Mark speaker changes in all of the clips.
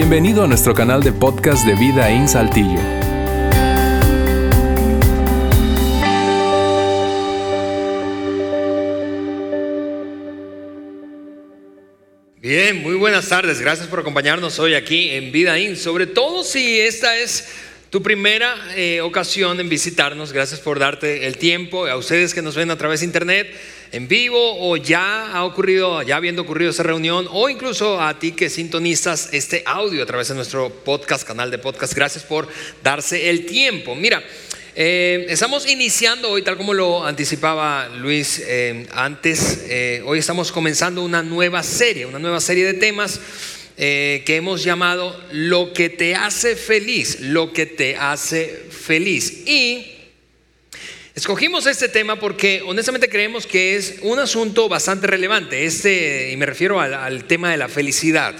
Speaker 1: Bienvenido a nuestro canal de podcast de Vida en Saltillo.
Speaker 2: Bien, muy buenas tardes. Gracias por acompañarnos hoy aquí en Vida In. Sobre todo si esta es tu primera eh, ocasión en visitarnos. Gracias por darte el tiempo. A ustedes que nos ven a través de internet, en vivo o ya ha ocurrido, ya habiendo ocurrido esa reunión, o incluso a ti que sintonizas este audio a través de nuestro podcast, canal de podcast. Gracias por darse el tiempo. Mira. Eh, estamos iniciando hoy, tal como lo anticipaba Luis eh, antes, eh, hoy estamos comenzando una nueva serie, una nueva serie de temas que hemos llamado Lo que te hace feliz, lo que te hace feliz. Y escogimos este tema porque honestamente creemos que es un asunto bastante relevante, este, y me refiero al tema de la felicidad.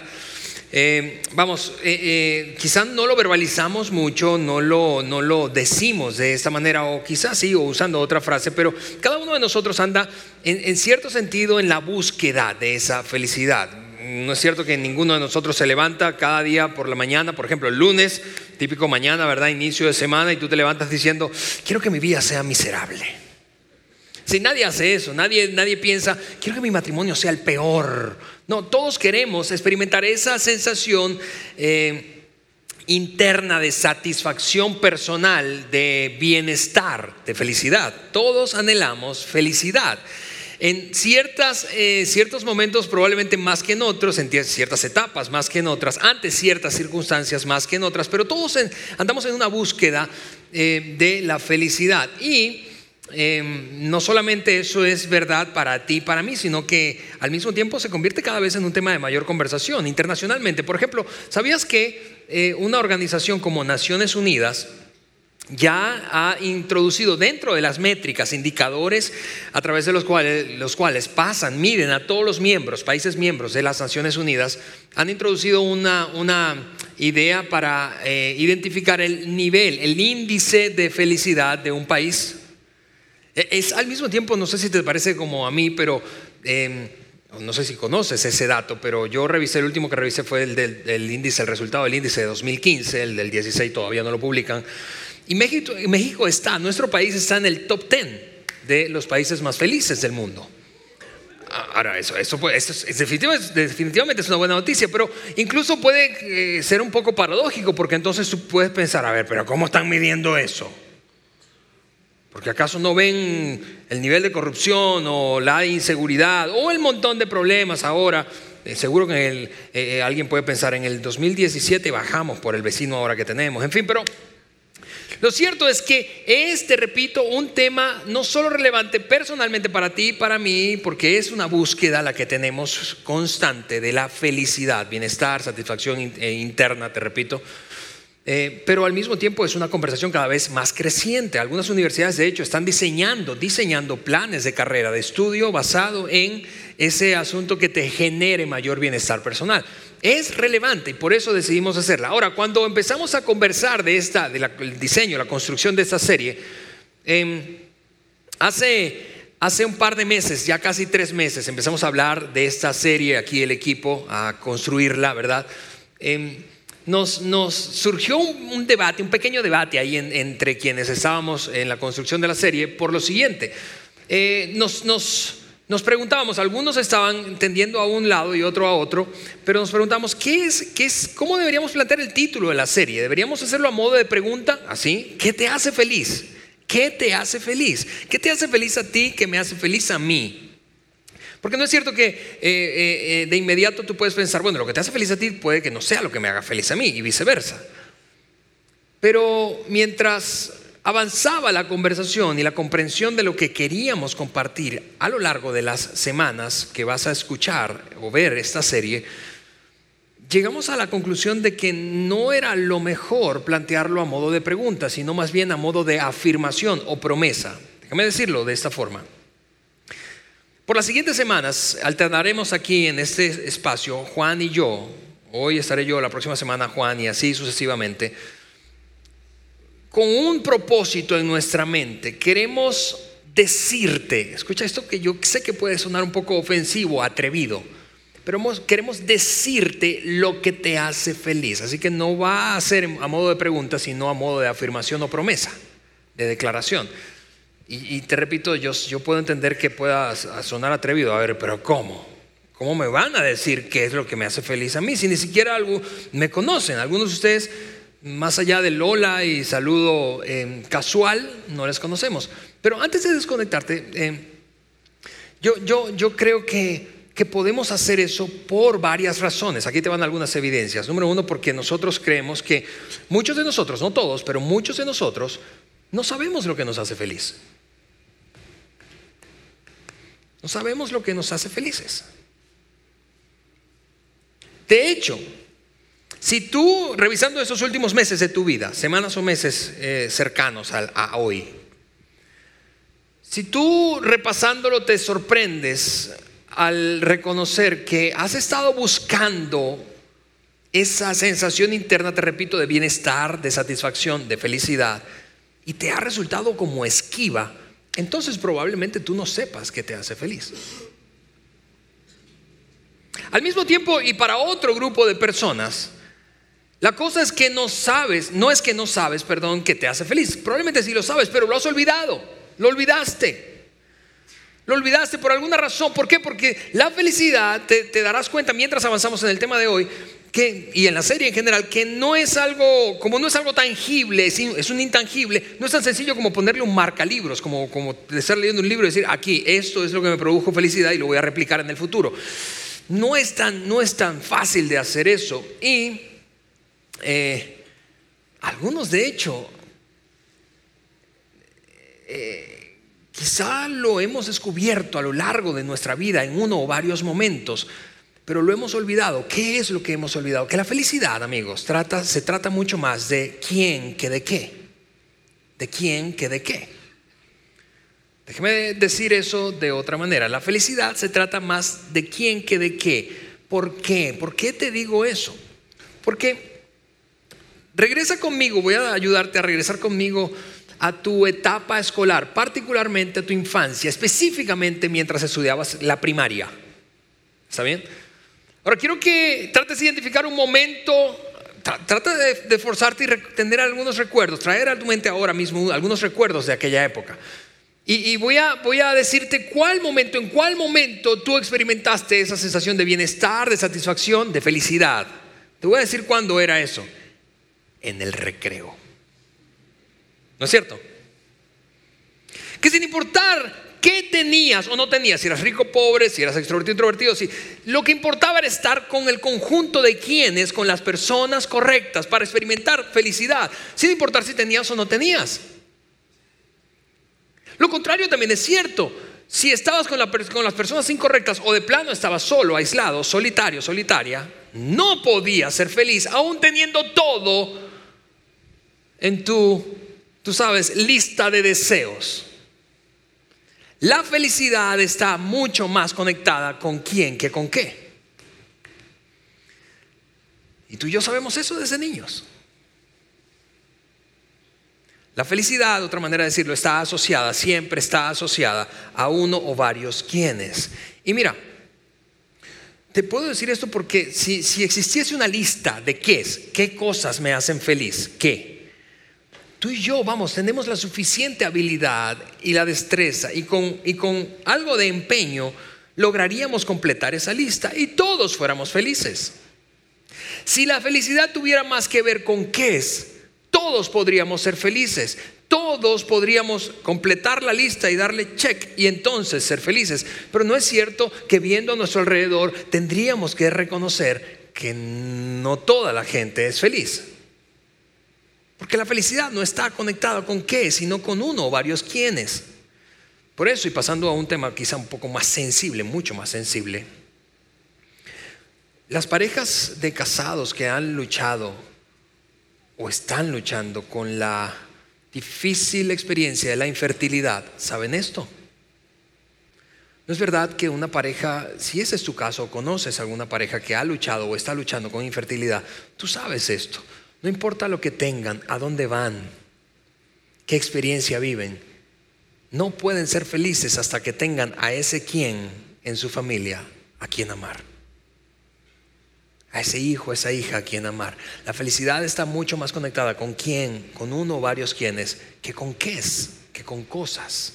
Speaker 2: Eh, vamos, eh, eh, quizás no lo verbalizamos mucho, no lo, no lo decimos de esta manera, o quizás sí, o usando otra frase, pero cada uno de nosotros anda en, cierto sentido en la búsqueda de esa felicidad. No es cierto que ninguno de nosotros se levanta cada día por la mañana, por ejemplo, el lunes, típico mañana, ¿verdad? Inicio de semana, y tú te levantas diciendo, quiero que mi vida sea miserable. Si nadie hace eso, nadie, nadie piensa, quiero que mi matrimonio sea el peor. No, todos queremos experimentar esa sensación eh, interna de satisfacción personal, de bienestar, de felicidad. Todos anhelamos felicidad. En ciertas, eh, ciertos momentos, probablemente más que en otros, en ciertas etapas más que en otras, ante ciertas circunstancias más que en otras, pero todos andamos en una búsqueda eh, de la felicidad. Y Em, no solamente eso es verdad para ti y para mí, sino que al mismo tiempo se convierte cada vez en un tema de mayor conversación internacionalmente. Por ejemplo, ¿sabías que eh, una organización como Naciones Unidas ya ha introducido dentro de las métricas indicadores a través de los cuales, pasan, miden a todos los miembros, países miembros de las Naciones Unidas, han introducido una, una idea para eh, identificar el nivel, el índice de felicidad de un país e, es al mismo tiempo, no sé si te parece como a mí, pero em, no sé si conoces ese dato, pero yo revisé, el último que revisé fue el del, índice, el resultado del índice de 2015, el del 16 todavía no lo publican. Y México, está, nuestro país está en el top 10 de los países más felices del mundo. Ahora, eso, eso, es, definitivamente, es una buena noticia, pero incluso puede eh, ser un poco paradójico, porque entonces tú puedes pensar, a ver, pero ¿cómo están midiendo eso? Porque acaso no ven el nivel de corrupción o la inseguridad o el montón de problemas ahora. Eh, seguro que eh, alguien puede pensar en el 2017 bajamos por el vecino ahora que tenemos. En fin, pero lo cierto es que es, te repito, un tema no solo relevante personalmente para ti y para mí, porque es una búsqueda la que tenemos constante de la felicidad, bienestar, satisfacción interna, te repito eh, pero al mismo tiempo es una conversación cada vez más creciente. Algunas universidades, de hecho, están diseñando, diseñando planes de carrera, de estudio basado en ese asunto que te genere mayor bienestar personal. Es relevante y por eso decidimos hacerla. Ahora, cuando empezamos a conversar de esta, del diseño, la construcción de esta serie, em, hace, hace un par de meses, ya casi tres meses, empezamos a hablar de esta serie aquí, el equipo, a construirla, ¿verdad? Em, nos, surgió un, debate, un pequeño debate ahí entre quienes estábamos en la construcción de la serie por lo siguiente. Eh, nos, nos, preguntábamos, algunos estaban tendiendo a un lado y otro a otro, pero nos preguntamos, ¿qué es, qué es, ¿cómo deberíamos plantear el título de la serie? ¿Deberíamos hacerlo a modo de pregunta? Así, ¿qué te hace feliz? ¿Qué te hace feliz? ¿Qué te hace feliz a ti? ¿Qué me hace feliz a mí? Porque no es cierto que eh, eh, eh, de inmediato tú puedes pensar, bueno, lo que te hace feliz a ti puede que no sea lo que me haga feliz a mí y viceversa. Pero mientras avanzaba la conversación y la comprensión de lo que queríamos compartir a lo largo de las semanas que vas a escuchar o ver esta serie, llegamos a la conclusión de que no era lo mejor plantearlo a modo de pregunta, sino más bien a modo de afirmación o promesa. Déjame decirlo de esta forma. Por las siguientes semanas alternaremos aquí en este espacio, Juan y yo, hoy estaré yo, la próxima semana Juan y así sucesivamente, con un propósito en nuestra mente. Queremos decirte, escucha esto que yo sé que puede sonar un poco ofensivo, atrevido, pero queremos decirte lo que te hace feliz. Así que no va a ser a modo de pregunta, sino a modo de afirmación o promesa, de declaración. Y, te repito, yo, yo puedo entender que pueda sonar atrevido, a ver, pero ¿cómo? ¿Cómo me van a decir qué es lo que me hace feliz a mí? Si ni siquiera algo me conocen. Algunos de ustedes, más allá de Lola y saludo eh, casual, no les conocemos. Pero antes de desconectarte, eh, yo, yo, yo creo que, que podemos hacer eso por varias razones. Aquí te van algunas evidencias. Número uno, porque nosotros creemos que muchos de nosotros, no todos, pero muchos de nosotros, no sabemos lo que nos hace feliz. No sabemos lo que nos hace felices. De hecho, si tú, revisando esos últimos meses de tu vida, semanas o meses eh, cercanos a, hoy, si tú repasándolo te sorprendes al reconocer que has estado buscando esa sensación interna, te repito, de bienestar, de satisfacción, de felicidad, y te ha resultado como esquiva, entonces probablemente tú no sepas que te hace feliz. Al mismo tiempo, y para otro grupo de personas, la cosa es que no sabes, no es que no sabes, perdón, que te hace feliz. Probablemente sí lo sabes, pero lo has olvidado, lo olvidaste. Lo olvidaste por alguna razón. ¿Por qué? Porque la felicidad, te, darás cuenta mientras avanzamos en el tema de hoy, que, y en la serie en general, que no es algo, como no es algo tangible, es, un intangible, no es tan sencillo como ponerle un marcalibros, como, como estar leyendo un libro y decir, aquí, esto es lo que me produjo felicidad y lo voy a replicar en el futuro. No es tan, no es tan fácil de hacer eso. Y eh, algunos, de hecho, eh, quizá lo hemos descubierto a lo largo de nuestra vida en uno o varios momentos pero lo hemos olvidado. ¿Qué es lo que hemos olvidado? Que la felicidad, amigos, trata, se trata mucho más de quién que de qué. De quién que de qué. Déjeme decir eso de otra manera. La felicidad se trata más de quién que de qué. ¿Por qué? ¿Por qué te digo eso? Porque regresa conmigo, voy a ayudarte a regresar conmigo a tu etapa escolar, particularmente a tu infancia, específicamente mientras estudiabas la primaria. ¿Está bien? Ahora quiero que trates de identificar un momento, trata de, forzarte y tener algunos recuerdos, traer a tu mente ahora mismo algunos recuerdos de aquella época. Y, voy, a, voy a decirte cuál momento, en cuál momento tú experimentaste esa sensación de bienestar, de satisfacción, de felicidad. Te voy a decir cuándo era eso. En el recreo. ¿No es cierto? Que sin importar qué tenías o no tenías, si eras rico o pobre, si eras extrovertido o introvertido, si lo que importaba era estar con el conjunto de quienes, con las personas correctas para experimentar felicidad, sin importar si tenías o no tenías. Lo contrario también es cierto. Si estabas con, las personas incorrectas o de plano estabas solo, aislado, solitario, solitaria, no podías ser feliz, aún teniendo todo en tu, tú sabes, lista de deseos. La felicidad está mucho más conectada con quién que con qué. Y tú y yo sabemos eso desde niños. La felicidad, otra manera de decirlo, está asociada, siempre está asociada a uno o varios quienes. Y mira, te puedo decir esto porque si, si existiese una lista de qué es, qué cosas me hacen feliz, qué, Tú y yo, vamos, tenemos la suficiente habilidad y la destreza y con, y con algo de empeño lograríamos completar esa lista y todos fuéramos felices. Si la felicidad tuviera más que ver con qué es, todos podríamos ser felices, todos podríamos completar la lista y darle check y entonces ser felices. Pero no es cierto que viendo a nuestro alrededor tendríamos que reconocer que no toda la gente es feliz. Porque la felicidad no está conectada con qué, sino con uno o varios quienes. Por eso, y pasando a un tema quizá un poco más sensible, mucho más sensible, las parejas de casados que han luchado o están luchando con la difícil experiencia de la infertilidad, ¿saben esto? No es verdad que una pareja, si ese es tu caso, conoces a alguna pareja que ha luchado o está luchando con infertilidad, tú sabes esto. No importa lo que tengan, a dónde van, qué experiencia viven, no pueden ser felices hasta que tengan a ese quien en su familia a quien amar. a ese hijo, a esa hija a quien amar. La felicidad está mucho más conectada con quién, con uno o varios quienes, que con qué es, que con cosas.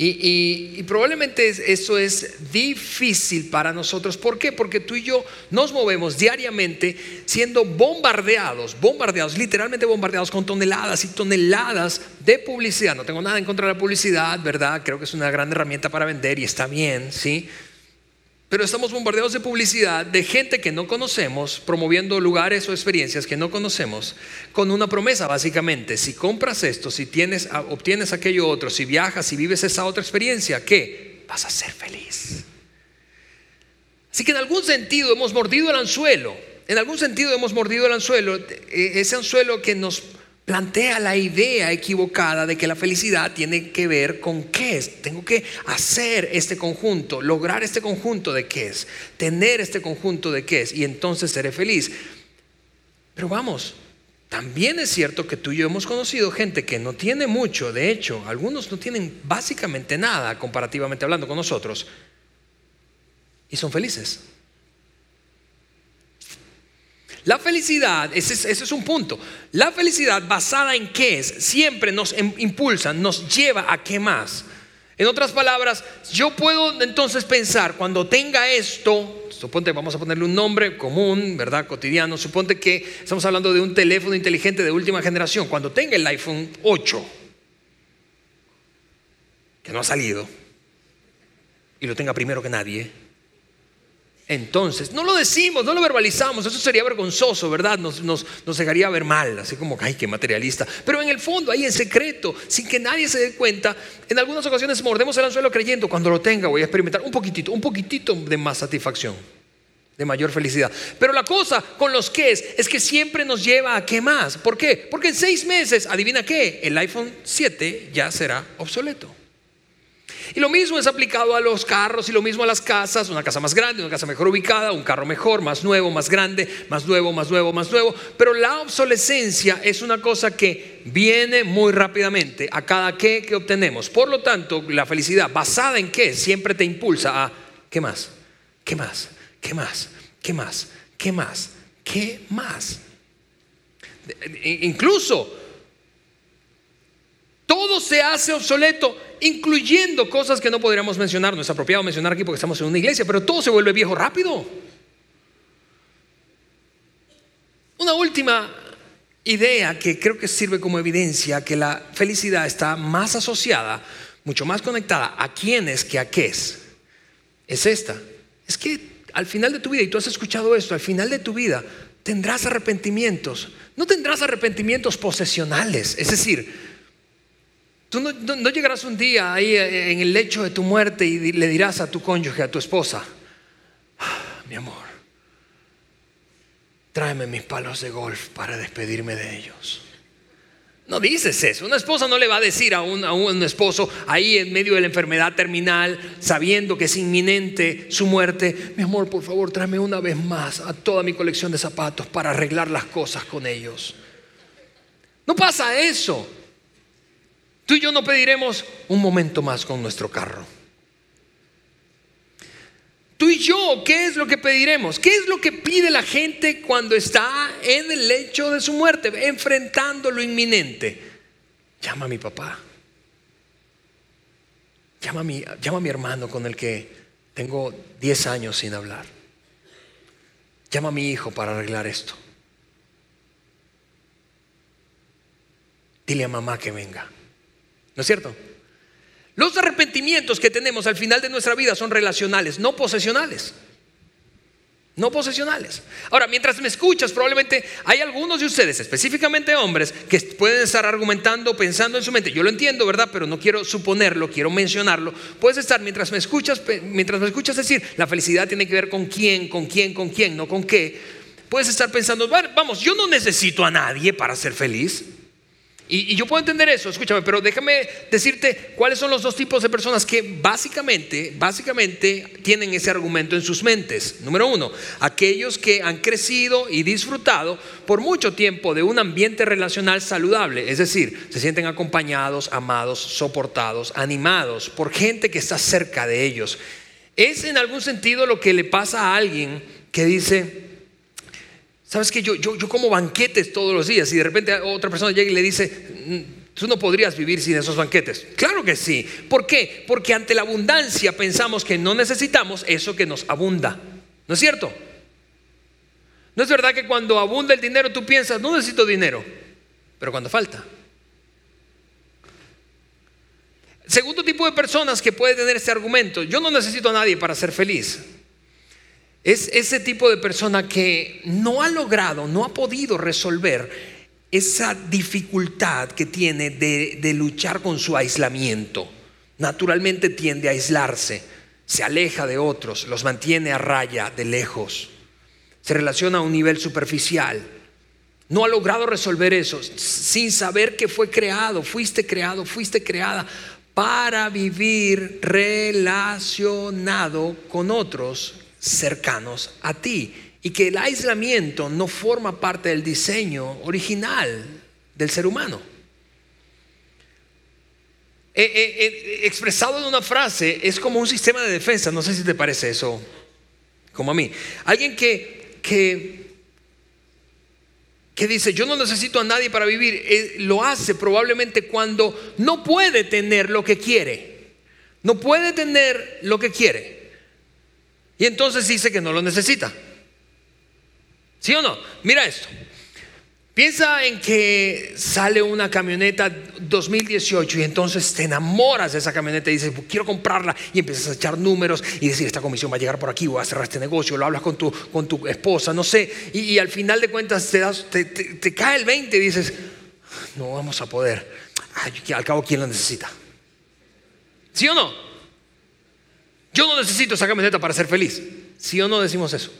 Speaker 2: Y, probablemente eso es difícil para nosotros. ¿Por qué? Porque tú y yo nos movemos diariamente siendo bombardeados, bombardeados, literalmente bombardeados con toneladas y toneladas de publicidad. No tengo nada en contra de la publicidad, ¿verdad? Creo que es una gran herramienta para vender y está bien, ¿sí? Pero estamos bombardeados de publicidad de gente que no conocemos, promoviendo lugares o experiencias que no conocemos, con una promesa básicamente. Si compras esto, si tienes, obtienes aquello otro, si viajas, si vives esa otra experiencia, ¿qué? Vas a ser feliz. Así que en algún sentido hemos mordido el anzuelo. En algún sentido hemos mordido el anzuelo, e, ese anzuelo que nos plantea la idea equivocada de que la felicidad tiene que ver con qué es. Tengo que hacer este conjunto, lograr este conjunto de qué es, tener este conjunto de qué es y entonces seré feliz. Pero vamos, también es cierto que tú y yo hemos conocido gente que no tiene mucho, de hecho, algunos no tienen básicamente nada comparativamente hablando con nosotros y son felices. La felicidad, ese es, un punto. La felicidad basada en qué es, siempre nos em, impulsa, nos lleva a qué más. En otras palabras, yo puedo entonces pensar, cuando tenga esto, suponte, vamos a ponerle un nombre común, ¿verdad? Cotidiano, suponte que estamos hablando de un teléfono inteligente de última generación, cuando tenga el iPhone 8, que no ha salido, y lo tenga primero que nadie, entonces, no lo decimos, no lo verbalizamos, eso sería vergonzoso, ¿verdad? Nos, nos, nos dejaría ver mal, así como, ay, qué materialista. Pero en el fondo, ahí en secreto, sin que nadie se dé cuenta, en algunas ocasiones mordemos el anzuelo creyendo, cuando lo tenga voy a experimentar un poquitito, un poquitito de más satisfacción, de mayor felicidad. Pero la cosa con los que es, es que siempre nos lleva a qué más. ¿Por qué? Porque en seis meses, adivina qué, el iPhone 7 ya será obsoleto. Y lo mismo es aplicado a los carros y lo mismo a las casas, una casa más grande, una casa mejor ubicada, un carro mejor, más nuevo, más grande, más nuevo, más nuevo, más nuevo. Pero la obsolescencia es una cosa que viene muy rápidamente a cada qué que obtenemos. Por lo tanto, la felicidad basada en qué siempre te impulsa a ¿qué más? ¿Qué más? ¿Qué más? ¿Qué más? ¿Qué más? ¿Qué más? Incluso todo se hace obsoleto, incluyendo cosas que no podríamos mencionar. No es apropiado mencionar aquí porque estamos en una iglesia, pero todo se vuelve viejo rápido. Una última idea que creo que sirve como evidencia que la felicidad está más asociada, mucho más conectada a quiénes que a qué es, es esta. Es que al final de tu vida, y tú has escuchado esto, al final de tu vida tendrás arrepentimientos. No tendrás arrepentimientos posesionales, es decir, Tú no, llegarás un día ahí eh, en el lecho de tu muerte y le dirás a tu cónyuge, a tu esposa, ah, mi amor, tráeme mis palos de golf para despedirme de ellos. No dices eso. Una esposa no le va a decir a un, a un, esposo ahí en medio de la enfermedad terminal, sabiendo que es inminente su muerte, mi amor, por favor, tráeme una vez más a toda mi colección de zapatos para arreglar las cosas con ellos. No pasa eso. Tú y yo no pediremos un momento más con nuestro carro. Tú y yo, ¿qué es lo que pediremos? ¿Qué es lo que pide la gente cuando está en el lecho de su muerte, enfrentando lo inminente? Llama a mi papá. Llama a mi, llama a mi hermano con el que tengo 10 años sin hablar. Llama a mi hijo para arreglar esto. Dile a mamá que venga. ¿No es cierto? Los arrepentimientos que tenemos al final de nuestra vida son relacionales, no posesionales. No posesionales. Ahora, mientras me escuchas, probablemente hay algunos de ustedes, específicamente hombres, que pueden estar argumentando, pensando en su mente. Yo lo entiendo, ¿verdad? Pero no quiero suponerlo, quiero mencionarlo. Puedes estar, mientras me escuchas, mientras me escuchas decir, la felicidad tiene que ver con quién, con quién, con quién, no con qué. Puedes estar pensando, vamos, yo no necesito a nadie para ser feliz. Y, yo puedo entender eso, escúchame, pero déjame decirte cuáles son los dos tipos de personas que básicamente, básicamente tienen ese argumento en sus mentes. Número uno, aquellos que han crecido y disfrutado por mucho tiempo de un ambiente relacional saludable, es decir, se sienten acompañados, amados, soportados, animados por gente que está cerca de ellos. Es en algún sentido lo que le pasa a alguien que dice, sabes que yo, yo, yo como banquetes todos los días y de repente otra persona llega y le dice, "Mm, tú no podrías vivir sin esos banquetes. Claro que sí. ¿Por qué? Porque ante la abundancia pensamos que no necesitamos eso que nos abunda. ¿No es cierto? No es verdad que cuando abunda el dinero tú piensas, no necesito dinero, pero cuando falta. Segundo tipo de personas que puede tener este argumento, yo no necesito a nadie para ser feliz. Es ese tipo de persona que no ha logrado, no ha podido resolver esa dificultad que tiene de, luchar con su aislamiento. Naturalmente tiende a aislarse, se aleja de otros, los mantiene a raya de lejos, se relaciona a un nivel superficial. No ha logrado resolver eso sin saber que fue creado, fuiste creado, fuiste creada para vivir relacionado con otros cercanos a ti y que el aislamiento no forma parte del diseño original del ser humano. Eh, eh, eh, expresado en una frase es como un sistema de defensa, no sé si te parece eso, como a mí. Alguien que, que que dice, yo no necesito a nadie para vivir, lo hace probablemente cuando no puede tener lo que quiere. No puede tener lo que quiere. Y entonces dice que no lo necesita. ¿Sí o no? Mira esto. Piensa en que sale una camioneta 2018 y entonces te enamoras de esa camioneta y dices, quiero comprarla y empiezas a echar números y decir, esta comisión va a llegar por aquí, voy a cerrar este negocio, lo hablas con tu, con tu esposa, no sé, y, al final de cuentas te, das, te, cae el 20 y dices, no vamos a poder, Ay, al cabo, ¿quién la necesita? ¿Sí o no? Yo no necesito esa camioneta para ser feliz. ¿Sí o no decimos eso?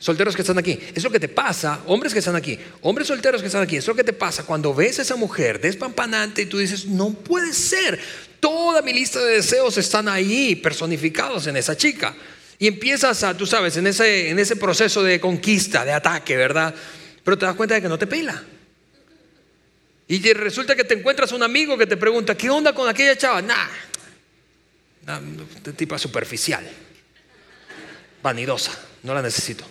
Speaker 2: solteros que están aquí, es lo que te pasa, hombres que están aquí, hombres solteros que están aquí, es lo que te pasa cuando ves a esa mujer despampanante y tú dices, no puede ser, toda mi lista de deseos están ahí personificados en esa chica. Y empiezas a, tú sabes, en ese, en ese proceso de conquista, de ataque, ¿verdad? Pero te das cuenta de que no te pela. Y resulta que te encuentras un amigo que te pregunta, ¿qué onda con aquella chava? Nah, de tipo superficial, vanidosa, no la necesito.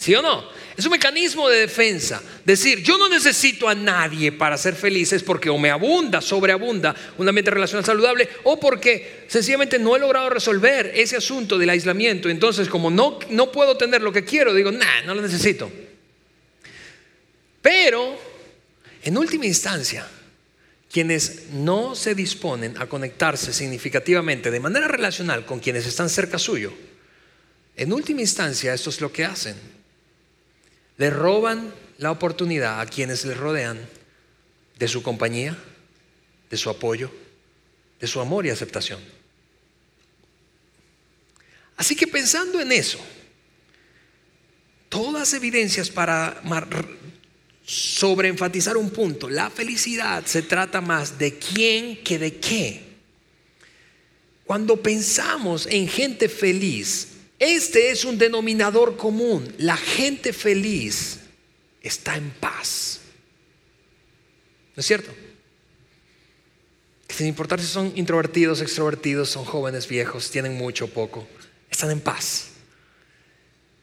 Speaker 2: ¿Sí o no? Es un mecanismo de defensa. Decir, yo no necesito a nadie para ser feliz es porque o me abunda, sobreabunda un ambiente relacional saludable o porque sencillamente no he logrado resolver ese asunto del aislamiento. Entonces, como no, no puedo tener lo que quiero, digo, nah, no lo necesito. Pero, en última instancia, quienes no se disponen a conectarse significativamente de manera relacional con quienes están cerca suyo, en última instancia, esto es lo que hacen le roban la oportunidad a quienes les rodean de su compañía, de su apoyo, de su amor y aceptación. Así que pensando en eso, todas evidencias para sobreenfatizar un punto, la felicidad se trata más de quién que de qué. Cuando pensamos en gente feliz, este es un denominador común. La gente feliz está en paz. ¿No es cierto? Sin importar si son introvertidos, extrovertidos, son jóvenes, viejos, tienen mucho o poco, están en paz.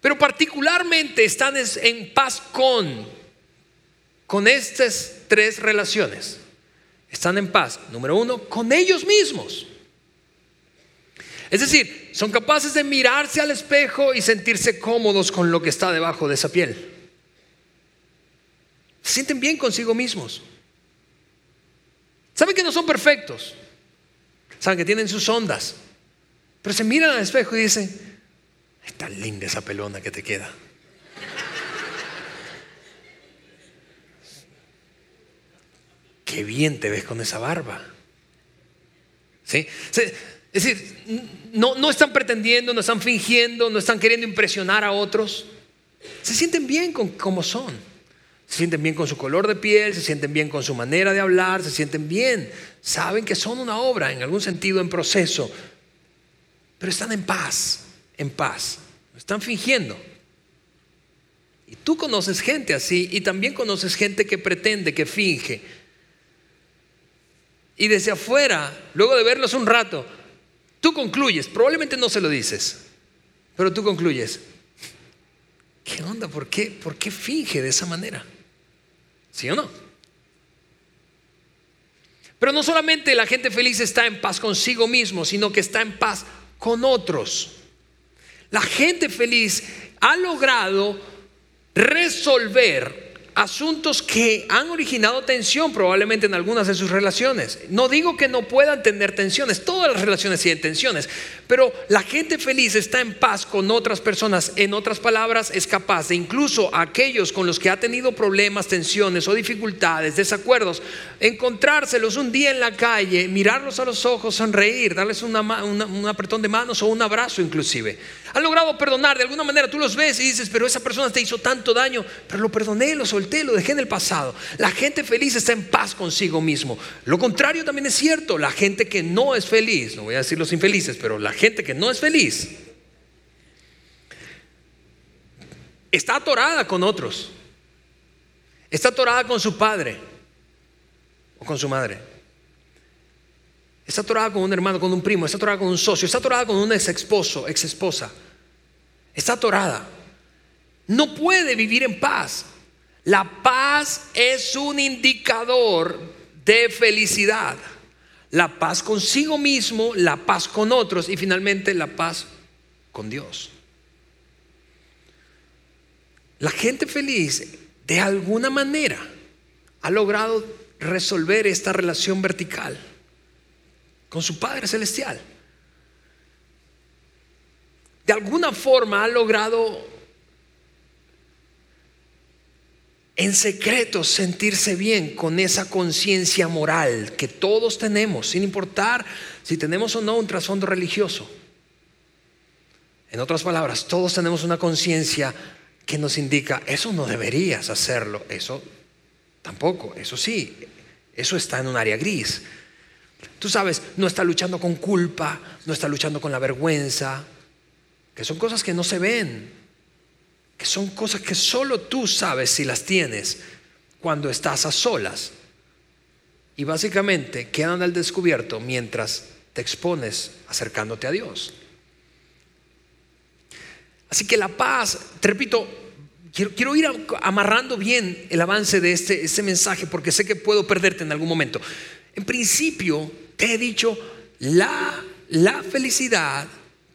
Speaker 2: Pero particularmente están en paz con, con estas tres relaciones. Están en paz, número uno, con ellos mismos. Es decir, son capaces de mirarse al espejo y sentirse cómodos con lo que está debajo de esa piel. Se sienten bien consigo mismos. Saben que no son perfectos. Saben que tienen sus ondas. Pero se miran al espejo y dicen, está linda esa pelona que te queda. Qué bien te ves con esa barba. ¿Sí? Es decir, no, no están pretendiendo, no están fingiendo, no están queriendo impresionar a otros. Se sienten bien con como son. Se sienten bien con su color de piel, se sienten bien con su manera de hablar, se sienten bien. Saben que son una obra, en algún sentido, en proceso. Pero están en paz, en paz. Están fingiendo. Y tú conoces gente así y también conoces gente que pretende, que finge. Y desde afuera, luego de verlos un rato, Tú concluyes, probablemente no se lo dices, Pero tú concluyes, ¿qué onda? ¿Por qué, ¿Por qué finge de esa manera? ¿Sí o no? Pero no solamente la gente feliz está en paz consigo mismo, sino que está en paz con otros. La gente feliz ha logrado resolver asuntos que han originado tensión probablemente en algunas de sus relaciones. No digo que no puedan tener tensiones, todas las relaciones tienen tensiones, pero la gente feliz está en paz con otras personas. En otras palabras, es capaz de incluso aquellos con los que ha tenido problemas, tensiones o dificultades, desacuerdos, encontrárselos un día en la calle, mirarlos a los ojos, sonreír, darles un apretón de manos o un abrazo inclusive. Han logrado perdonar, de alguna manera tú los ves y dices, pero esa persona te hizo tanto daño, pero lo perdoné, lo solté, lo dejé en el pasado. La gente feliz está en paz consigo mismo. Lo contrario también es cierto, la gente que no es feliz, no voy a decir los infelices, pero la gente que no es feliz, está atorada con otros, está atorada con su padre o con su madre. Está atorada con un hermano, con un primo, está atorada con un socio, está atorada con un ex esposo, ex esposa. Está atorada. No puede vivir en paz. La paz es un indicador de felicidad. La paz consigo mismo, la paz con otros y finalmente la paz con Dios. La gente feliz de alguna manera ha logrado resolver esta relación vertical con su Padre Celestial. De alguna forma ha logrado en secreto sentirse bien con esa conciencia moral que todos tenemos, sin importar si tenemos o no un trasfondo religioso. En otras palabras, todos tenemos una conciencia que nos indica, eso no deberías hacerlo, eso tampoco, eso sí, eso está en un área gris. Tú sabes, no está luchando con culpa, no está luchando con la vergüenza, que son cosas que no se ven, que son cosas que solo tú sabes si las tienes cuando estás a solas. Y básicamente quedan al descubierto mientras te expones acercándote a Dios. Así que la paz, te repito, quiero, ir amarrando bien el avance de este, este mensaje porque sé que puedo perderte en algún momento. En principio, te he dicho, la, la felicidad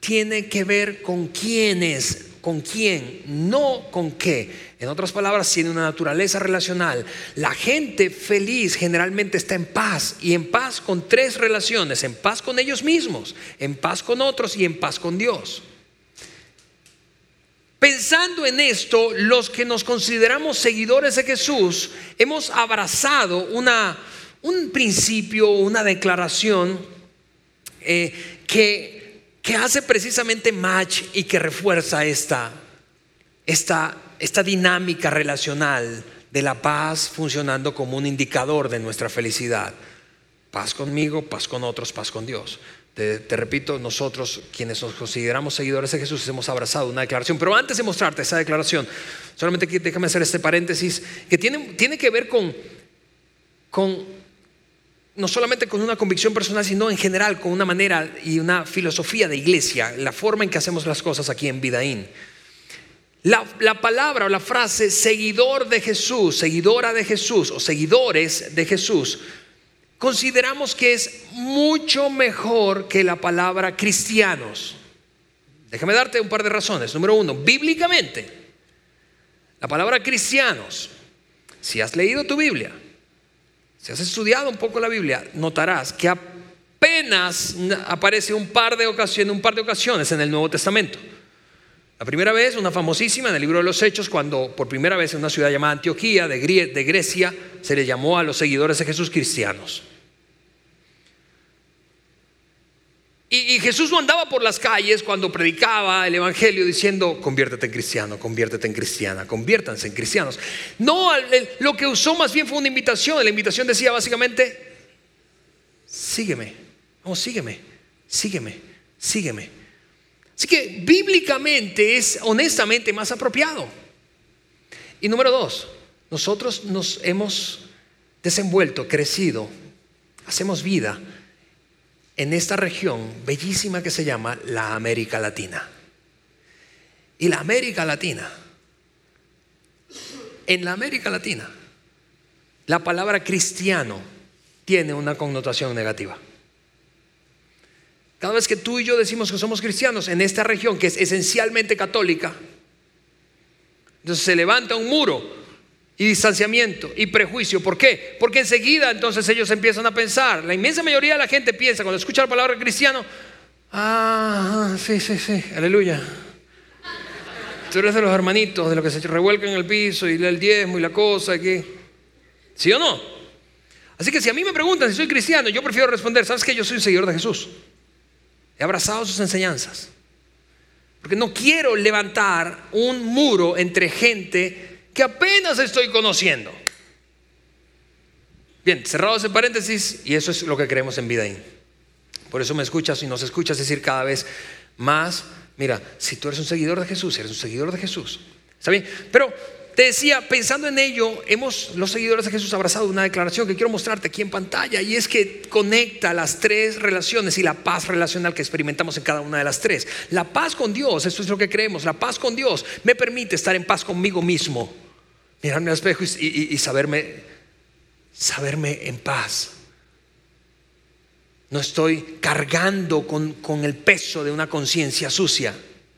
Speaker 2: tiene que ver con quién es, con quién, no con qué. En otras palabras, tiene una naturaleza relacional. La gente feliz generalmente está en paz y en paz con tres relaciones, en paz con ellos mismos, en paz con otros y en paz con Dios. Pensando en esto, los que nos consideramos seguidores de Jesús, hemos abrazado una, un principio, una declaración eh, que, que, hace precisamente match y que refuerza esta, esta, esta dinámica relacional de la paz funcionando como un indicador de nuestra felicidad. Paz conmigo, paz con otros, paz con Dios. Te, te, repito, nosotros quienes nos consideramos seguidores de Jesús hemos abrazado una declaración. Pero antes de mostrarte esa declaración, solamente déjame hacer este paréntesis que tiene, tiene que ver con, con no solamente con una convicción personal, sino en general con una manera y una filosofía de iglesia, la forma en que hacemos las cosas aquí en Vidaín. La, la, palabra o la frase seguidor de Jesús, seguidora de Jesús o seguidores de Jesús, consideramos que es mucho mejor que la palabra cristianos. Déjame darte un par de razones. Número uno, bíblicamente, la palabra cristianos, si has leído tu Biblia, si has estudiado un poco la Biblia, notarás que apenas aparece un par de ocasiones, un par de ocasiones en el Nuevo Testamento. La primera vez, una famosísima en el libro de los Hechos, cuando por primera vez en una ciudad llamada Antioquía de Grecia se le llamó a los seguidores de Jesús cristianos. Y, Jesús no andaba por las calles cuando predicaba el Evangelio diciendo, conviértete en cristiano, conviértete en cristiana, conviértanse en cristianos. No, lo que usó más bien fue una invitación. La invitación decía básicamente, sígueme, vamos, sígueme, sígueme, sígueme. Así que bíblicamente es honestamente más apropiado. Y número dos, nosotros nos hemos desenvuelto, crecido, hacemos vida en esta región bellísima que se llama la América Latina. y la América Latina. En la América Latina, la palabra cristiano tiene una connotación negativa. Cada vez que tú y yo decimos que somos cristianos en esta región que es esencialmente católica, entonces se levanta un muro y distanciamiento y prejuicio. ¿Por qué? Porque enseguida entonces ellos empiezan a pensar, la inmensa mayoría de la gente piensa cuando escucha la palabra cristiano, ah, sí, sí, sí, aleluya. Tú eres de los hermanitos, de los que se revuelcan en el piso y el diezmo y la cosa. aquí. ¿Sí o no? Así que si a mí me preguntan si soy cristiano, yo prefiero responder, ¿sabes que Yo soy un seguidor de Jesús. He abrazado sus enseñanzas. Porque no quiero levantar un muro entre gente que apenas estoy conociendo. Bien, cerrado ese paréntesis, y eso es lo que creemos en Vidaín. Por eso me escuchas y nos escuchas decir cada vez más, mira, si tú eres un seguidor de Jesús, eres un seguidor de Jesús. ¿Está bien? Pero te decía, pensando en ello, hemos los seguidores de Jesús abrazado una declaración que quiero mostrarte aquí en pantalla y es que conecta las tres relaciones y la paz relacional que experimentamos en cada una de las tres. La paz con Dios, esto es lo que creemos, la paz con Dios me permite estar en paz conmigo mismo, mirarme al espejo y, saberme, saberme en paz. No estoy cargando con, con el peso de una conciencia sucia,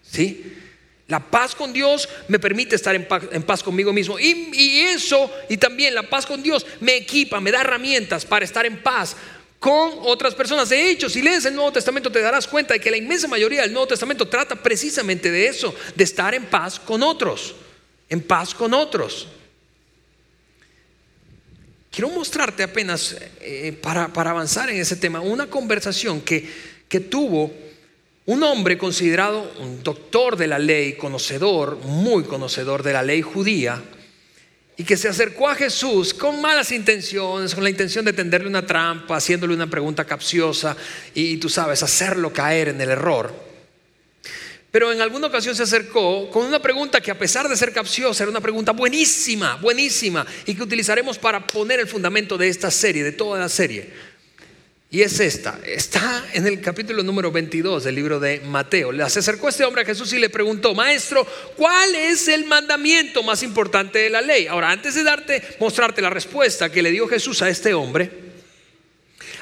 Speaker 2: ¿sí? La paz con Dios me permite estar en paz, conmigo mismo. Y, eso, y también la paz con Dios, me equipa, me da herramientas para estar en paz con otras personas. De hecho, si lees el Nuevo Testamento te darás cuenta de que la inmensa mayoría del Nuevo Testamento trata precisamente de eso, de estar en paz con otros, en paz con otros. Quiero mostrarte apenas, eh, para, avanzar en ese tema, una conversación que, que tuvo un hombre considerado un doctor de la ley, conocedor, muy conocedor de la ley judía, y que se acercó a Jesús con malas intenciones, con la intención de tenderle una trampa, haciéndole una pregunta capciosa y tú sabes, hacerlo caer en el error. Pero en alguna ocasión se acercó con una pregunta que a pesar de ser capciosa era una pregunta buenísima, buenísima, y que utilizaremos para poner el fundamento de esta serie, de toda la serie. Y es esta. Está en el capítulo número 22 del libro de Mateo. Le acercó este hombre a Jesús y le preguntó, maestro, ¿cuál es el mandamiento más importante de la ley? Ahora, antes de darte, mostrarte la respuesta que le dio Jesús a este hombre,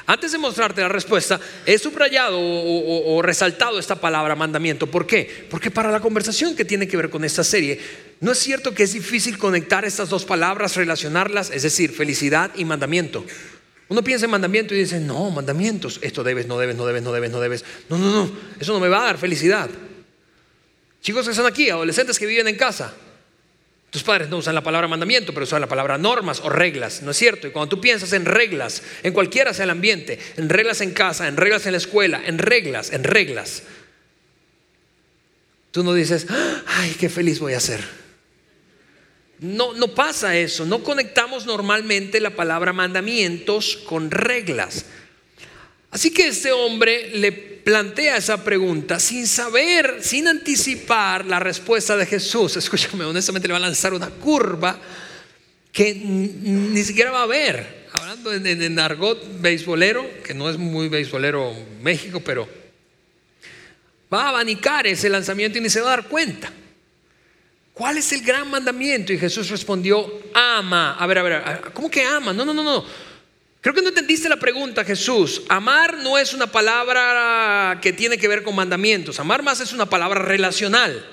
Speaker 2: antes de mostrarte la respuesta, he subrayado o, o, resaltado esta palabra mandamiento. ¿Por qué? Porque para la conversación que tiene que ver con esta serie, no es cierto que es difícil conectar estas dos palabras, relacionarlas, es decir, felicidad y mandamiento. Uno piensa en mandamiento y dice, no, mandamientos, esto debes, no debes, no debes, no debes, no debes. No, no, no, eso no me va a dar felicidad. Chicos que están aquí, adolescentes que viven en casa, tus padres no usan la palabra mandamiento, pero usan la palabra normas o reglas, ¿no es cierto? Y cuando tú piensas en reglas, en cualquiera sea el ambiente, en reglas en casa, en reglas en la escuela, en reglas, en reglas, tú no dices, ay, qué feliz voy a ser. No, no pasa eso, no conectamos normalmente la palabra mandamientos con reglas. Así que este hombre le plantea esa pregunta sin saber, sin anticipar la respuesta de Jesús. Escúchame, honestamente le va a lanzar una curva que ni siquiera va a ver. Hablando en, en, argot beisbolero, que no es muy beisbolero México, pero va a abanicar ese lanzamiento y ni se va a dar cuenta. ¿Cuál es el gran mandamiento? Y Jesús respondió, ama. A ver, a ver, ¿cómo que ama? No, no, no, no. Creo que no entendiste la pregunta, Jesús. Amar no es una palabra que tiene que ver con mandamientos. Amar más es una palabra relacional.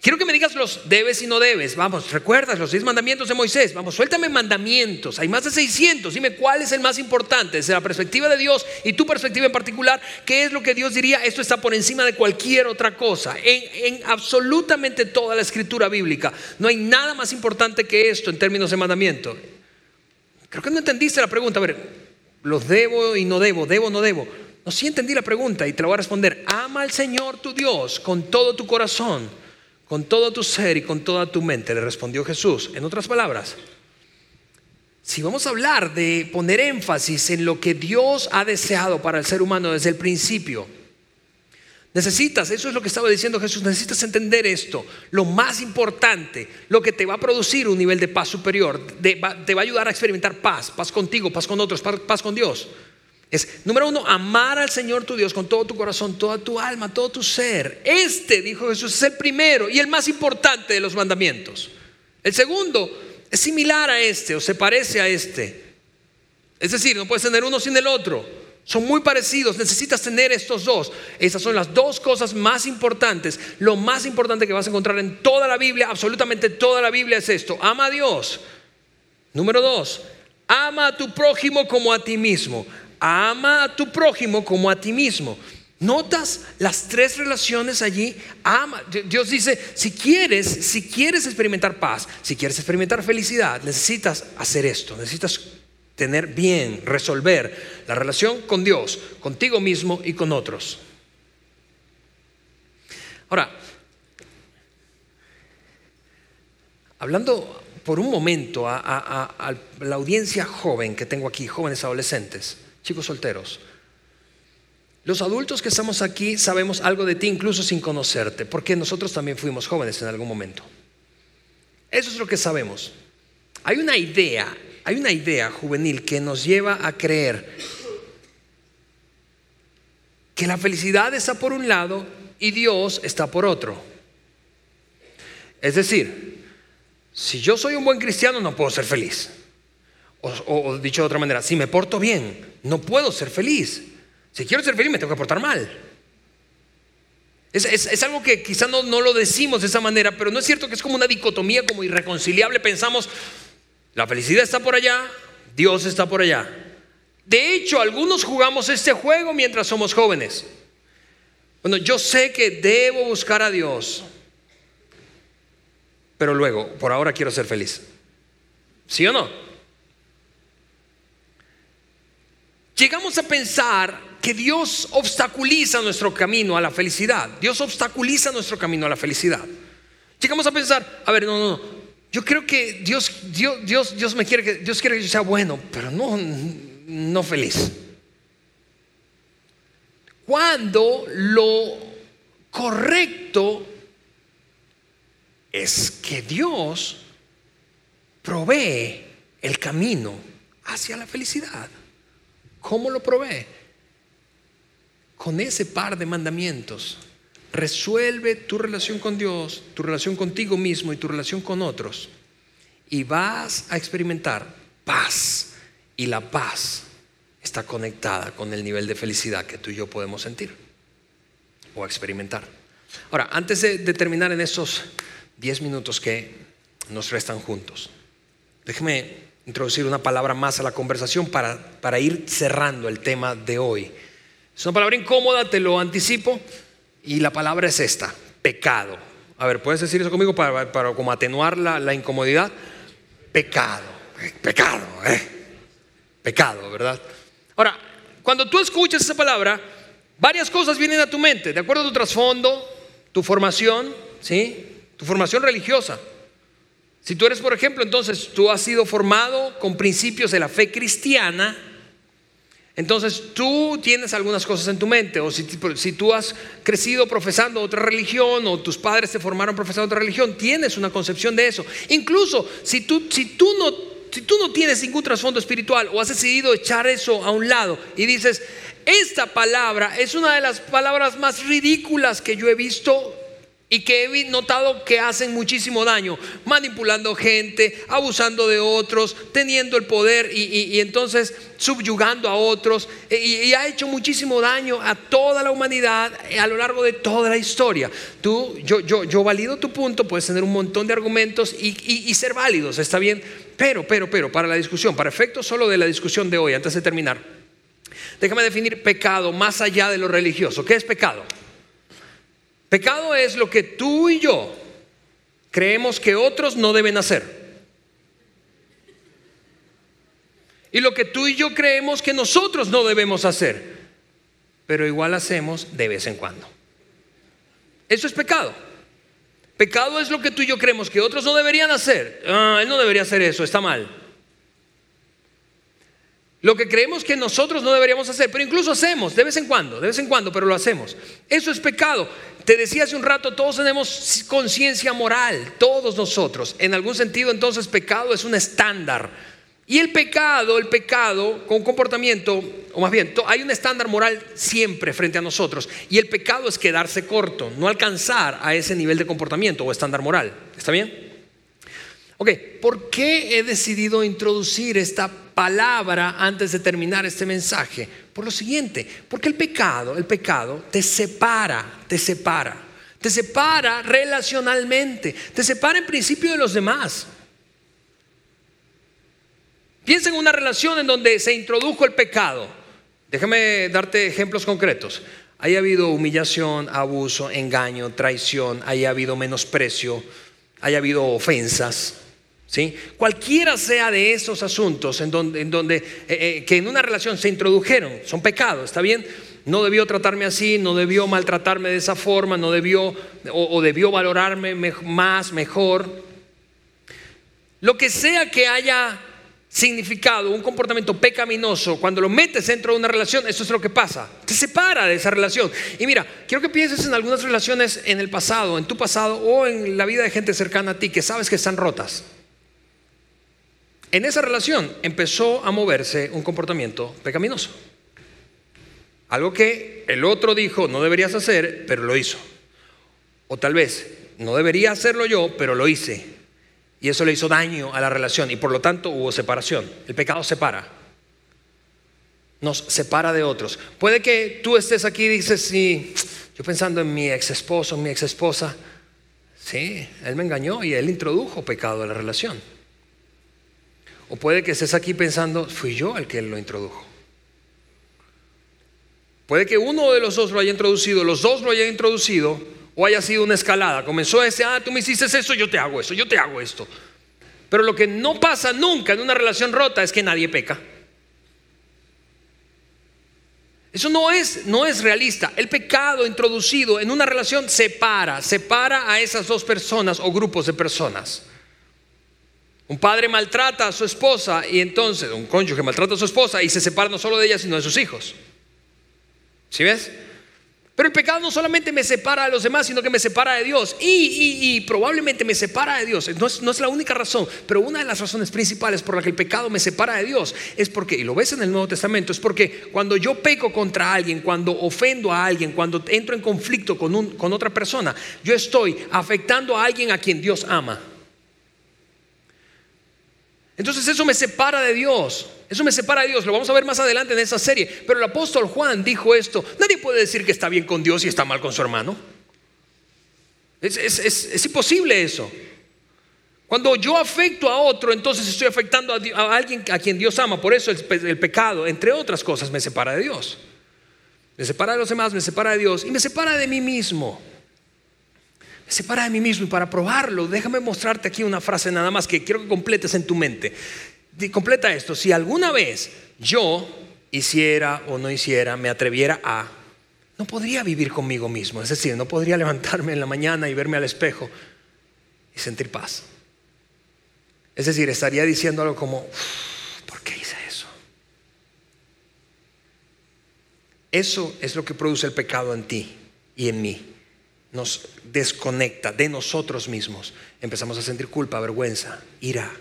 Speaker 2: Quiero que me digas los debes y no debes. Vamos, recuerdas los 10 mandamientos de Moisés. Vamos, suéltame mandamientos. Hay más de 600. Dime cuál es el más importante desde la perspectiva de Dios y tu perspectiva en particular. ¿Qué es lo que Dios diría? Esto está por encima de cualquier otra cosa. En, en absolutamente toda la escritura bíblica. No hay nada más importante que esto en términos de mandamiento. Creo que no entendiste la pregunta. A ver, los debo y no debo. Debo o no debo. No, sí entendí la pregunta y te la voy a responder. Ama al Señor tu Dios con todo tu corazón con todo tu ser y con toda tu mente, le respondió Jesús. En otras palabras, si vamos a hablar de poner énfasis en lo que Dios ha deseado para el ser humano desde el principio, necesitas, eso es lo que estaba diciendo Jesús, necesitas entender esto. Lo más importante, lo que te va a producir un nivel de paz superior, te va a ayudar a experimentar paz, paz contigo, paz con otros, paz con Dios. Es, número uno, amar al Señor tu Dios con todo tu corazón, toda tu alma, todo tu ser. Este, dijo Jesús, es el primero y el más importante de los mandamientos. El segundo es similar a este o se parece a este. Es decir, no puedes tener uno sin el otro. Son muy parecidos, necesitas tener estos dos. Esas son las dos cosas más importantes. Lo más importante que vas a encontrar en toda la Biblia, absolutamente toda la Biblia es esto. Ama a Dios. Número dos, ama a tu prójimo como a ti mismo. Ama a tu prójimo como a ti mismo. ¿Notas las tres relaciones allí? Ama. Dios dice, si quieres, si quieres experimentar paz, si quieres experimentar felicidad, necesitas hacer esto, necesitas tener bien, resolver la relación con Dios, contigo mismo y con otros. Ahora, hablando por un momento a, a, la audiencia joven que tengo aquí, jóvenes adolescentes, chicos solteros, los adultos que estamos aquí sabemos algo de ti incluso sin conocerte, porque nosotros también fuimos jóvenes en algún momento. Eso es lo que sabemos. Hay una idea hay una idea juvenil que nos lleva a creer que la felicidad está por un lado y Dios está por otro. Es decir, si yo soy un buen cristiano no puedo ser feliz. O, dicho de otra manera, si me porto bien, no puedo ser feliz. Si quiero ser feliz me tengo que portar mal. Es, algo que quizá no, no, lo decimos de esa manera, pero no es cierto que es como una dicotomía, como irreconciliable. Pensamos, la felicidad está por allá, Dios está por allá. De hecho, algunos jugamos este juego mientras somos jóvenes. Bueno, yo sé que debo buscar a Dios, pero luego, por ahora quiero ser feliz. ¿Sí o no? Llegamos a pensar que Dios obstaculiza nuestro camino a la felicidad. Dios obstaculiza nuestro camino a la felicidad. Llegamos a pensar, a ver, no, no, no, yo creo que Dios, Dios, Dios, Dios me quiere que Dios quiere que yo sea bueno, pero no, no feliz. Cuando lo correcto es que Dios provee el camino hacia la felicidad. ¿Cómo lo provee? Con ese par de mandamientos Resuelve tu relación con Dios, tu relación contigo mismo y tu relación con otros. Y vas a experimentar paz. Y la paz está conectada con el nivel de felicidad que tú y yo podemos sentir o experimentar. Ahora, antes de, terminar en esos 10 minutos que nos restan juntos, déjeme introducir una palabra más a la conversación para, para ir cerrando el tema de hoy. Es una palabra incómoda, te lo anticipo, y la palabra es esta, pecado. A ver, ¿puedes decir eso conmigo para, como atenuar la, incomodidad? Pecado, pecado, ¿eh? Pecado, ¿verdad? Ahora, cuando tú escuchas esa palabra, varias cosas vienen a tu mente, de acuerdo a tu trasfondo, tu formación, ¿sí? Tu formación religiosa. Si tú eres, por ejemplo, entonces tú has sido formado con principios de la fe cristiana, entonces tú tienes algunas cosas en tu mente, o si, tú has crecido profesando otra religión, o tus padres te formaron profesando otra religión, tienes una concepción de eso. Incluso si tú, si tú, no, si tú no tienes ningún trasfondo espiritual, o has decidido echar eso a un lado y dices, esta palabra es una de las palabras más ridículas que yo he visto y que he notado que hacen muchísimo daño, manipulando gente, abusando de otros, teniendo el poder y, entonces subyugando a otros y, ha hecho muchísimo daño a toda la humanidad a lo largo de toda la historia. Tú, yo, yo, yo valido tu punto, puedes tener un montón de argumentos y, ser válidos, está bien, pero, pero, pero, para la discusión, para efectos solo de la discusión de hoy, antes de terminar, déjame definir pecado más allá de lo religioso. ¿Qué es pecado? Pecado es lo que tú y yo creemos que otros no deben hacer. Y lo que tú y yo creemos que nosotros no debemos hacer. Pero igual hacemos de vez en cuando. Eso es pecado. Pecado es lo que tú y yo creemos que otros no deberían hacer. Ah, él no debería hacer eso, está mal. Lo que creemos que nosotros no deberíamos hacer, pero incluso hacemos de vez en cuando, de vez en cuando, pero lo hacemos. Eso es pecado. Te decía hace un rato, todos tenemos conciencia moral, todos nosotros. En algún sentido, entonces, pecado es un estándar Y el pecado, el pecado con comportamiento, o más bien, hay un estándar moral siempre frente a nosotros. Y el pecado es quedarse corto, no alcanzar a ese nivel de comportamiento o estándar moral. ¿Está bien? Ok, ¿por qué he decidido introducir esta palabra antes de terminar este mensaje? Por lo siguiente, porque el pecado, el pecado te separa, te separa, te separa relacionalmente, te separa en principio de los demás. Piensa en una relación en donde se introdujo el pecado. Déjame darte ejemplos concretos. Haya habido humillación, abuso, engaño, traición, haya habido menosprecio, haya habido ofensas. Cualquiera sea de esos asuntos en donde, en donde eh, eh, que en una relación se introdujeron, son pecados, ¿está bien? No debió tratarme así, no debió maltratarme de esa forma, no debió o debió valorarme más, mejor. Lo que sea que haya significado, un comportamiento pecaminoso, cuando lo metes dentro de una relación, eso es lo que pasa. Te separa de esa relación. Y mira, quiero que pienses en algunas relaciones en el pasado, en tu pasado o en la vida de gente cercana a ti que sabes que están rotas. En esa relación empezó a moverse un comportamiento pecaminoso. Algo que el otro dijo no deberías hacer, pero lo hizo. O tal vez no debería hacerlo yo, pero lo hice. Y eso le hizo daño a la relación y por lo tanto hubo separación. El pecado separa. Nos separa de otros. Puede que tú estés aquí y dices, sí, yo pensando en mi ex esposo, mi ex esposa, sí, él me engañó y él introdujo pecado a la relación. O puede que estés aquí pensando, fui yo el que lo introdujo. Puede que uno de los dos lo haya introducido, los dos lo hayan introducido, o haya sido una escalada. Comenzó ese, ah, tú me hiciste eso, yo te hago eso, yo te hago esto. Pero lo que no pasa nunca en una relación rota es que nadie peca. Eso no es, no es realista. El pecado introducido en una relación separa, separa a esas dos personas o grupos de personas. Un padre maltrata a su esposa y entonces un cónyuge maltrata a su esposa y se separa no solo de ella sino de sus hijos. ¿Sí ves? Pero el pecado no solamente me separa de los demás, sino que me separa de Dios. Y, probablemente me separa de Dios. No es, no es, la única razón, pero una de las razones principales por la que el pecado me separa de Dios es porque, y lo ves en el Nuevo Testamento, es porque cuando yo peco contra alguien, cuando ofendo a alguien, cuando entro en conflicto con, un, con otra persona, yo estoy afectando a alguien a quien Dios ama. Entonces eso me separa de Dios. Eso me separa de Dios. Lo vamos a ver más adelante en esa serie. Pero el apóstol Juan dijo esto. Nadie puede decir que está bien con Dios y está mal con su hermano. Es, imposible eso. Cuando yo afecto a otro, entonces estoy afectando a, alguien a quien Dios ama. Por eso el pecado, entre otras cosas, me separa de Dios. Me separa de los demás, me separa de Dios y me separa de mí mismo separa de mí mismo y para probarlo, déjame mostrarte aquí una frase nada más que quiero que completes en tu mente. completa esto, si alguna vez yo hiciera o no hiciera, me atreviera a, no podría vivir conmigo mismo, es decir, no podría levantarme en la mañana y verme al espejo y sentir paz. Es decir, estaría diciendo algo como, ¿por qué hice eso? Eso es lo que produce el pecado en ti y en mí nos desconecta de nosotros mismos. Empezamos a sentir culpa, vergüenza, ira.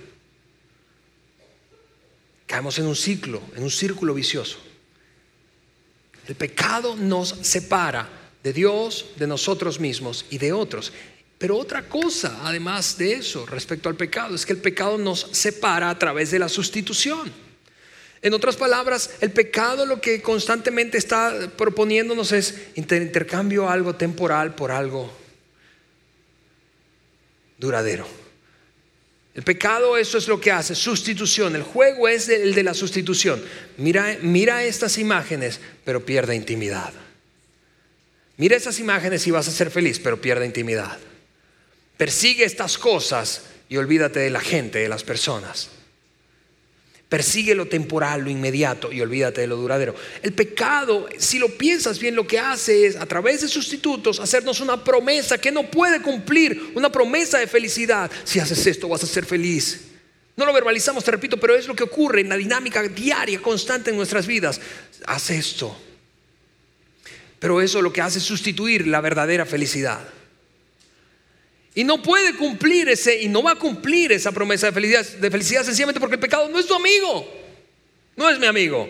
Speaker 2: Caemos en un ciclo, en un círculo vicioso. El pecado nos separa de Dios, de nosotros mismos y de otros. Pero otra cosa, además de eso, respecto al pecado, es que el pecado nos separa a través de la sustitución. En otras palabras, el pecado lo que constantemente está proponiéndonos es intercambio algo temporal por algo duradero. El pecado eso es lo que hace, sustitución. El juego es el de la sustitución. Mira, mira estas imágenes, pero pierde intimidad. Mira esas imágenes y vas a ser feliz, pero pierde intimidad. Persigue estas cosas y olvídate de la gente, de las personas. Persigue lo temporal, lo inmediato y olvídate de lo duradero. El pecado, si lo piensas bien, lo que hace es, a través de sustitutos, hacernos una promesa que no puede cumplir, una promesa de felicidad. Si haces esto, vas a ser feliz. No lo verbalizamos, te repito, pero es lo que ocurre en la dinámica diaria, constante en nuestras vidas. Haz esto. Pero eso lo que hace es sustituir la verdadera felicidad. Y no puede cumplir ese, y no va a cumplir esa promesa de felicidad, de felicidad sencillamente porque el pecado no es tu amigo, no es mi amigo.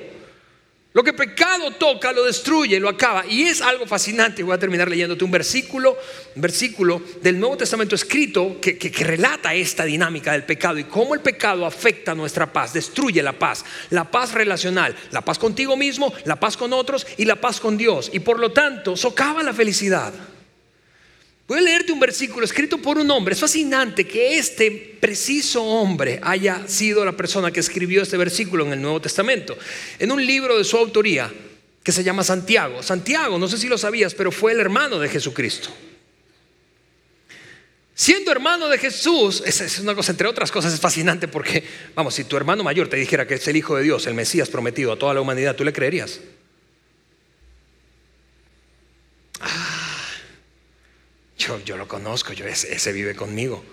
Speaker 2: Lo que pecado toca lo destruye, lo acaba. Y es algo fascinante. Voy a terminar leyéndote un versículo, versículo del Nuevo Testamento escrito que, que, relata esta dinámica del pecado y cómo el pecado afecta nuestra paz, destruye la paz, la paz relacional, la paz contigo mismo, la paz con otros y la paz con Dios. Y por lo tanto, socava la felicidad. Voy a leerte un versículo escrito por un hombre. Es fascinante que este preciso hombre haya sido la persona que escribió este versículo en el Nuevo Testamento. En un libro de su autoría que se llama Santiago. Santiago, no sé si lo sabías, pero fue el hermano de Jesucristo. Siendo hermano de Jesús, es una cosa, entre otras cosas, es fascinante porque, vamos, si tu hermano mayor te dijera que es el Hijo de Dios, el Mesías prometido a toda la humanidad, ¿tú le creerías? Yo, lo conozco, yo, ese, vive conmigo.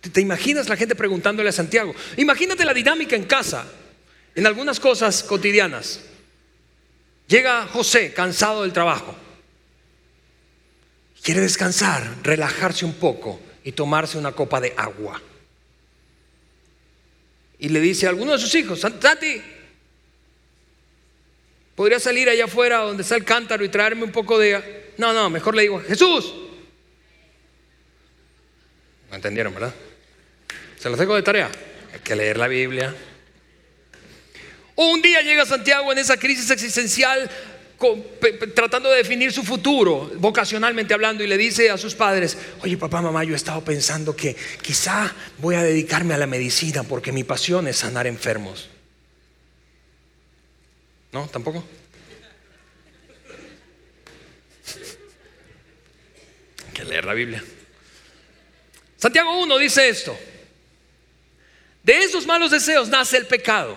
Speaker 2: ¿Te, imaginas la gente preguntándole a Santiago? Imagínate la dinámica en casa, en algunas cosas cotidianas. Llega José cansado del trabajo. Quiere descansar, relajarse un poco y tomarse una copa de agua. Y le dice a alguno de sus hijos, Santi, ¿podría salir allá afuera donde está el cántaro y traerme un poco de... No, no, mejor le digo, Jesús, entendieron, verdad? Se los dejo de tarea. Hay que leer la Biblia. Un día llega Santiago en esa crisis existencial tratando de definir su futuro, vocacionalmente hablando, y le dice a sus padres, oye papá, mamá, yo he estado pensando que quizá voy a dedicarme a la medicina porque mi pasión es sanar enfermos. ¿No? ¿Tampoco? Hay que leer la Biblia. Santiago 1 dice esto. De esos malos deseos nace el pecado.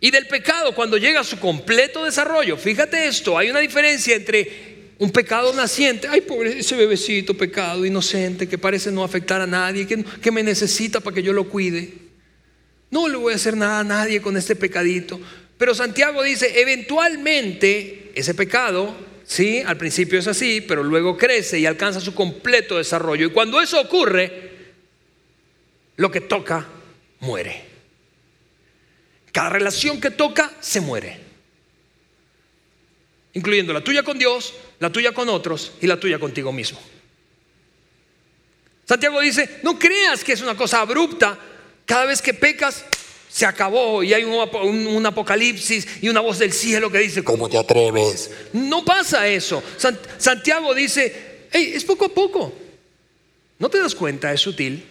Speaker 2: Y del pecado, cuando llega a su completo desarrollo, fíjate esto, hay una diferencia entre un pecado naciente, ay, pobre ese bebecito, pecado inocente, que parece no afectar a nadie, que, que me necesita para que yo lo cuide. No le voy a hacer nada a nadie con este pecadito. Pero Santiago dice, eventualmente ese pecado Sí, al principio es así, pero luego crece y alcanza su completo desarrollo. Y cuando eso ocurre, lo que toca muere. Cada relación que toca se muere. Incluyendo la tuya con Dios, la tuya con otros y la tuya contigo mismo. Santiago dice, no creas que es una cosa abrupta. Cada vez que pecas, se acabó y hay un, apocalipsis y una voz del cielo que dice, ¿cómo te atreves? No pasa eso. Santiago dice, hey, es poco a poco. ¿No te das cuenta? Es sutil.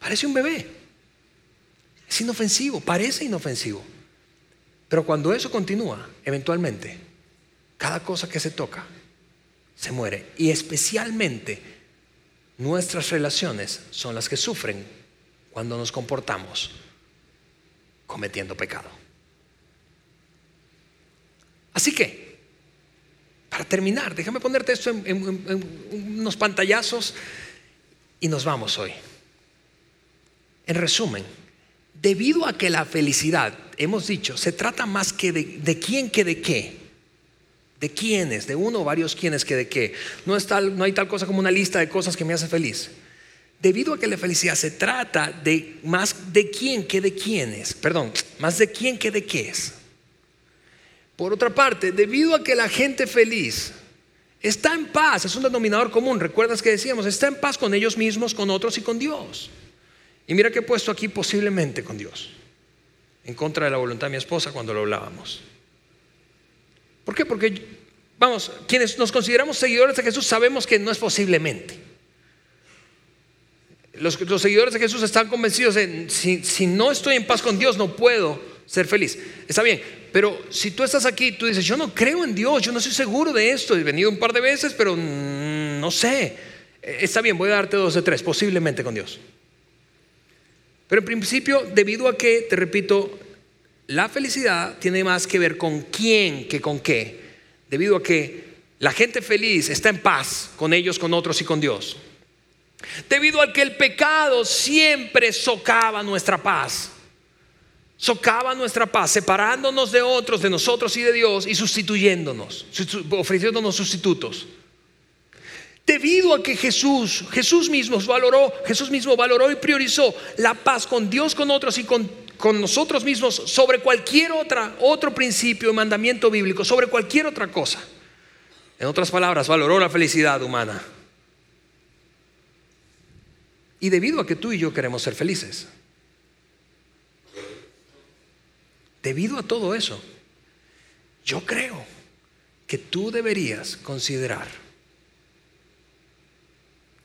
Speaker 2: Parece un bebé. Es inofensivo, parece inofensivo. Pero cuando eso continúa, eventualmente, cada cosa que se toca se muere. Y especialmente nuestras relaciones son las que sufren cuando nos comportamos cometiendo pecado. Así que, para terminar, déjame ponerte esto en, unos pantallazos y nos vamos hoy. En resumen, debido a que la felicidad, hemos dicho, se trata más que de, quién que de qué. De quiénes, de uno o varios quiénes que de qué. No, no hay tal cosa como una lista de cosas que me hace feliz. Debido a que la felicidad se trata de más de quién que de quiénes, perdón, más de quién que de qué es. Por otra parte, debido a que la gente feliz está en paz, es un denominador común, recuerdas que decíamos, está en paz con ellos mismos, con otros y con Dios. Y mira que he puesto aquí posiblemente con Dios, en contra de la voluntad de mi esposa cuando lo hablábamos. ¿Por qué? Porque, vamos, quienes nos consideramos seguidores de Jesús sabemos que no es posiblemente. Los, seguidores de Jesús están convencidos de, si, si no estoy en paz con Dios, no puedo ser feliz. Está bien, pero si tú estás aquí, tú dices, yo no creo en Dios, yo no estoy seguro de esto, he venido un par de veces, pero no sé. Eh, está bien, voy a darte dos de tres, posiblemente con Dios. Pero en principio, debido a que, te repito, la felicidad tiene más que ver con quién que con qué. Debido a que la gente feliz está en paz con ellos, con otros y con Dios. Debido a que el pecado siempre socava nuestra paz. Socava nuestra paz, separándonos de otros, de nosotros y de Dios y sustituyéndonos, ofreciéndonos sustitutos. Debido a que Jesús, Jesús mismo valoró, Jesús mismo valoró y priorizó la paz con Dios, con otros y con, con nosotros mismos sobre cualquier otra, otro principio y mandamiento bíblico, sobre cualquier otra cosa. En otras palabras, valoró la felicidad humana. Y debido a que tú y yo queremos ser felices, debido a todo eso, yo creo que tú deberías considerar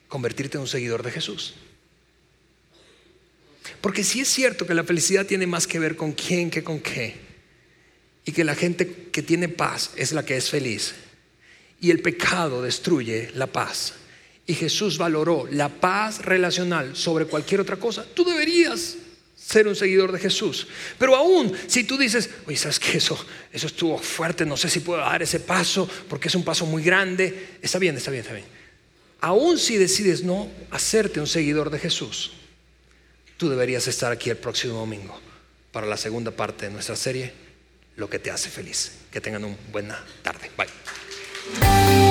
Speaker 2: convertirte en un seguidor de Jesús. Porque si es cierto que la felicidad tiene más que ver con quién que con qué, y que la gente que tiene paz es la que es feliz, y el pecado destruye la paz, y Jesús valoró la paz relacional sobre cualquier otra cosa, tú deberías ser un seguidor de Jesús. Pero aún si tú dices, oye, ¿sabes qué? Eso, eso estuvo fuerte, no sé si puedo dar ese paso porque es un paso muy grande. Está bien, está bien, está bien. Aún si decides no hacerte un seguidor de Jesús, tú deberías estar aquí el próximo domingo para la segunda parte de nuestra serie, Lo que te hace feliz. Que tengan una buena tarde. Bye.